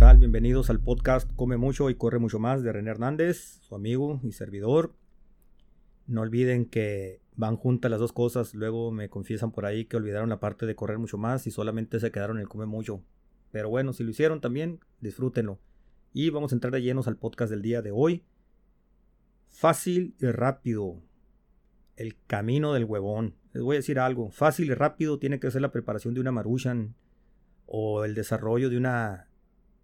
Bienvenidos al podcast Come mucho y corre mucho más de René Hernández, su amigo y servidor. No olviden que van juntas las dos cosas, luego me confiesan por ahí que olvidaron la parte de correr mucho más y solamente se quedaron en el come mucho. Pero bueno, si lo hicieron también, disfrútenlo. Y vamos a entrar de llenos al podcast del día de hoy. Fácil y rápido. El camino del huevón. Les voy a decir algo. Fácil y rápido tiene que ser la preparación de una maruchan o el desarrollo de una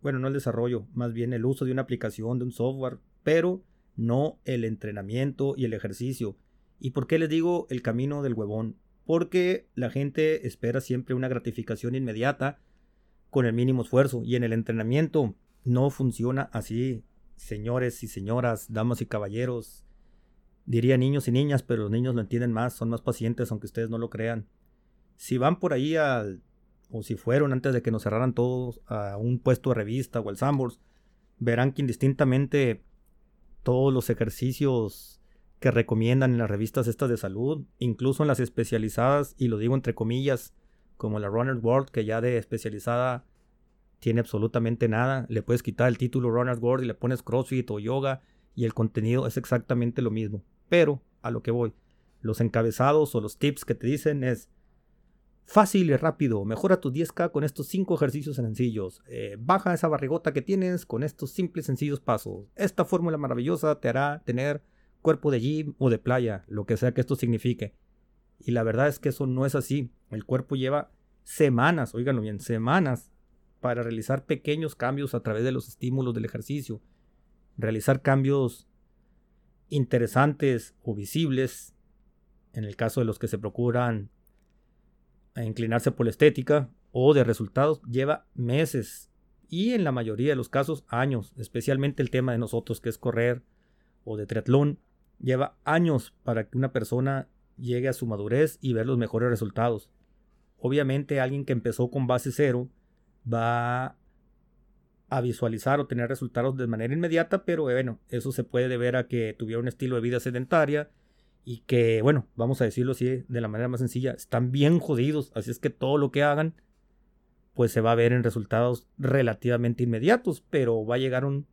bueno, no el desarrollo, más bien el uso de una aplicación, de un software, pero no el entrenamiento y el ejercicio. ¿Y por qué les digo el camino del huevón? Porque la gente espera siempre una gratificación inmediata con el mínimo esfuerzo y en el entrenamiento no funciona así, señores y señoras, damas y caballeros. Diría niños y niñas, pero los niños lo entienden más, son más pacientes aunque ustedes no lo crean. Si van por ahí al o si fueron antes de que nos cerraran todos a un puesto de revista o al Sambors, verán que indistintamente todos los ejercicios que recomiendan en las revistas estas de salud, incluso en las especializadas, y lo digo entre comillas, como la Runner's World, que ya de especializada tiene absolutamente nada, le puedes quitar el título Runner's World y le pones CrossFit o yoga y el contenido es exactamente lo mismo. Pero, a lo que voy, los encabezados o los tips que te dicen es, Fácil y rápido, mejora tus 10K con estos 5 ejercicios sencillos. Eh, baja esa barrigota que tienes con estos simples sencillos pasos. Esta fórmula maravillosa te hará tener cuerpo de gym o de playa, lo que sea que esto signifique. Y la verdad es que eso no es así. El cuerpo lleva semanas, oíganlo bien, semanas para realizar pequeños cambios a través de los estímulos del ejercicio. Realizar cambios interesantes o visibles, en el caso de los que se procuran a inclinarse por la estética o de resultados lleva meses y en la mayoría de los casos años, especialmente el tema de nosotros que es correr o de triatlón, lleva años para que una persona llegue a su madurez y ver los mejores resultados. Obviamente alguien que empezó con base cero va a visualizar o tener resultados de manera inmediata, pero bueno, eso se puede deber a que tuviera un estilo de vida sedentaria, y que, bueno, vamos a decirlo así de la manera más sencilla, están bien jodidos, así es que todo lo que hagan, pues se va a ver en resultados relativamente inmediatos, pero va a llegar un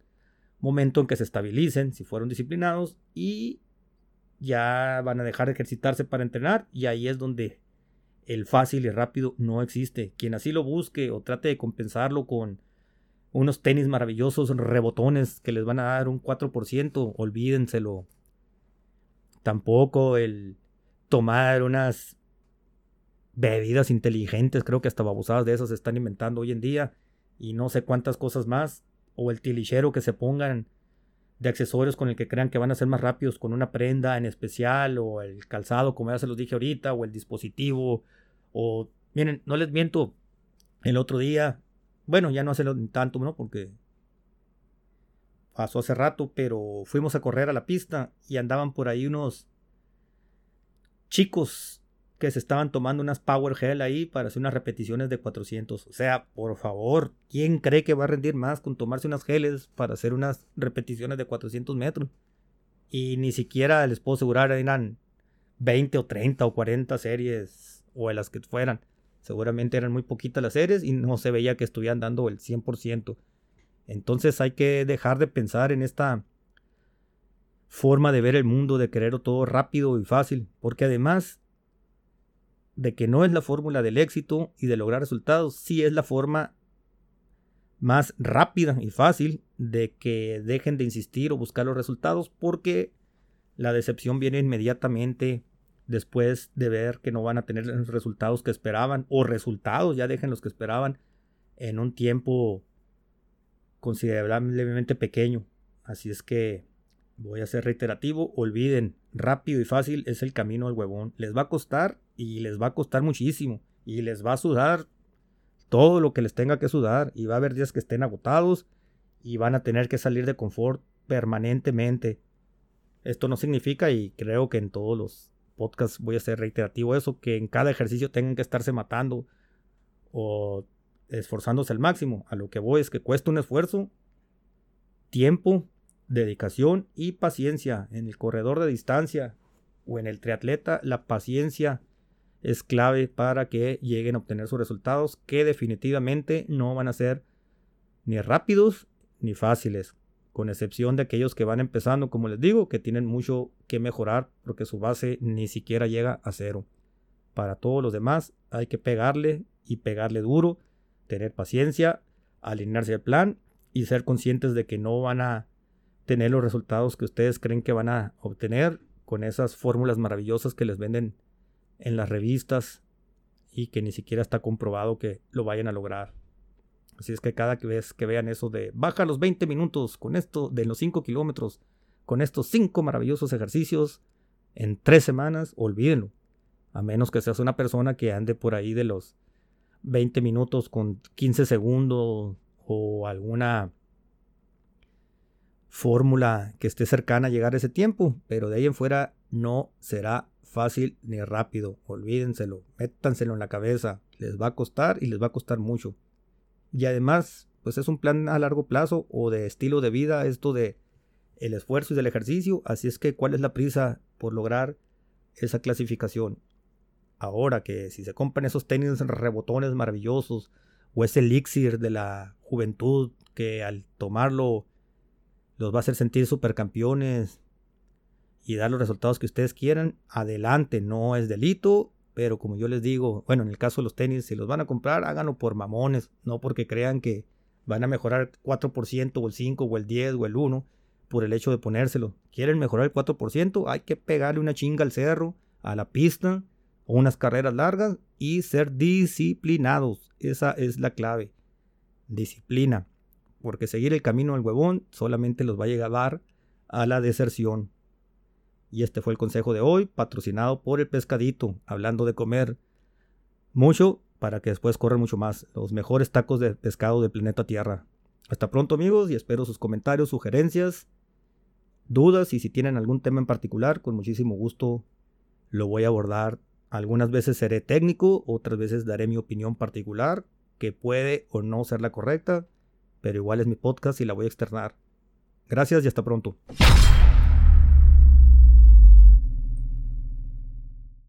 momento en que se estabilicen, si fueron disciplinados, y ya van a dejar de ejercitarse para entrenar, y ahí es donde el fácil y rápido no existe. Quien así lo busque o trate de compensarlo con unos tenis maravillosos, rebotones que les van a dar un 4%, olvídenselo Tampoco el tomar unas bebidas inteligentes, creo que hasta babosadas de esas se están inventando hoy en día. Y no sé cuántas cosas más. O el tilichero que se pongan de accesorios con el que crean que van a ser más rápidos con una prenda en especial. O el calzado, como ya se los dije ahorita. O el dispositivo. O, miren, no les miento. El otro día, bueno, ya no hace tanto, ¿no? Porque pasó hace rato, pero fuimos a correr a la pista y andaban por ahí unos chicos que se estaban tomando unas Power Gel ahí para hacer unas repeticiones de 400. O sea, por favor, ¿quién cree que va a rendir más con tomarse unas geles para hacer unas repeticiones de 400 metros? Y ni siquiera les puedo asegurar eran 20 o 30 o 40 series o las que fueran. Seguramente eran muy poquitas las series y no se veía que estuvieran dando el 100%. Entonces hay que dejar de pensar en esta forma de ver el mundo, de querer todo rápido y fácil, porque además de que no es la fórmula del éxito y de lograr resultados, sí es la forma más rápida y fácil de que dejen de insistir o buscar los resultados, porque la decepción viene inmediatamente después de ver que no van a tener los resultados que esperaban, o resultados, ya dejen los que esperaban, en un tiempo considerablemente pequeño. Así es que voy a ser reiterativo. Olviden, rápido y fácil es el camino al huevón. Les va a costar y les va a costar muchísimo. Y les va a sudar todo lo que les tenga que sudar. Y va a haber días que estén agotados y van a tener que salir de confort permanentemente. Esto no significa, y creo que en todos los podcasts voy a ser reiterativo eso, que en cada ejercicio tengan que estarse matando o esforzándose al máximo. A lo que voy es que cuesta un esfuerzo, tiempo, dedicación y paciencia. En el corredor de distancia o en el triatleta, la paciencia es clave para que lleguen a obtener sus resultados que definitivamente no van a ser ni rápidos ni fáciles, con excepción de aquellos que van empezando, como les digo, que tienen mucho que mejorar porque su base ni siquiera llega a cero. Para todos los demás hay que pegarle y pegarle duro, tener paciencia, alinearse al plan y ser conscientes de que no van a tener los resultados que ustedes creen que van a obtener con esas fórmulas maravillosas que les venden en las revistas y que ni siquiera está comprobado que lo vayan a lograr. Así es que cada vez que vean eso de baja los 20 minutos con esto de los 5 kilómetros, con estos 5 maravillosos ejercicios en 3 semanas, olvídenlo. A menos que seas una persona que ande por ahí de los 20 minutos con 15 segundos o alguna fórmula que esté cercana a llegar a ese tiempo, pero de ahí en fuera no será fácil ni rápido. Olvídenselo, métanselo en la cabeza. Les va a costar y les va a costar mucho. Y además, pues es un plan a largo plazo o de estilo de vida, esto de el esfuerzo y del ejercicio. Así es que, ¿cuál es la prisa por lograr esa clasificación? Ahora que si se compran esos tenis rebotones maravillosos o ese elixir de la juventud que al tomarlo los va a hacer sentir supercampeones y dar los resultados que ustedes quieran, adelante, no es delito, pero como yo les digo, bueno, en el caso de los tenis, si los van a comprar, háganlo por mamones, no porque crean que van a mejorar 4% o el 5 o el 10 o el 1 por el hecho de ponérselo. ¿Quieren mejorar el 4%? Hay que pegarle una chinga al cerro, a la pista, unas carreras largas y ser disciplinados. Esa es la clave. Disciplina porque seguir el camino del huevón solamente los va a llevar a la deserción. Y este fue el consejo de hoy, patrocinado por el pescadito, hablando de comer mucho para que después corran mucho más. Los mejores tacos de pescado del planeta Tierra. Hasta pronto amigos y espero sus comentarios, sugerencias, dudas y si tienen algún tema en particular, con muchísimo gusto lo voy a abordar. Algunas veces seré técnico, otras veces daré mi opinión particular, que puede o no ser la correcta pero igual es mi podcast y la voy a externar. Gracias y hasta pronto.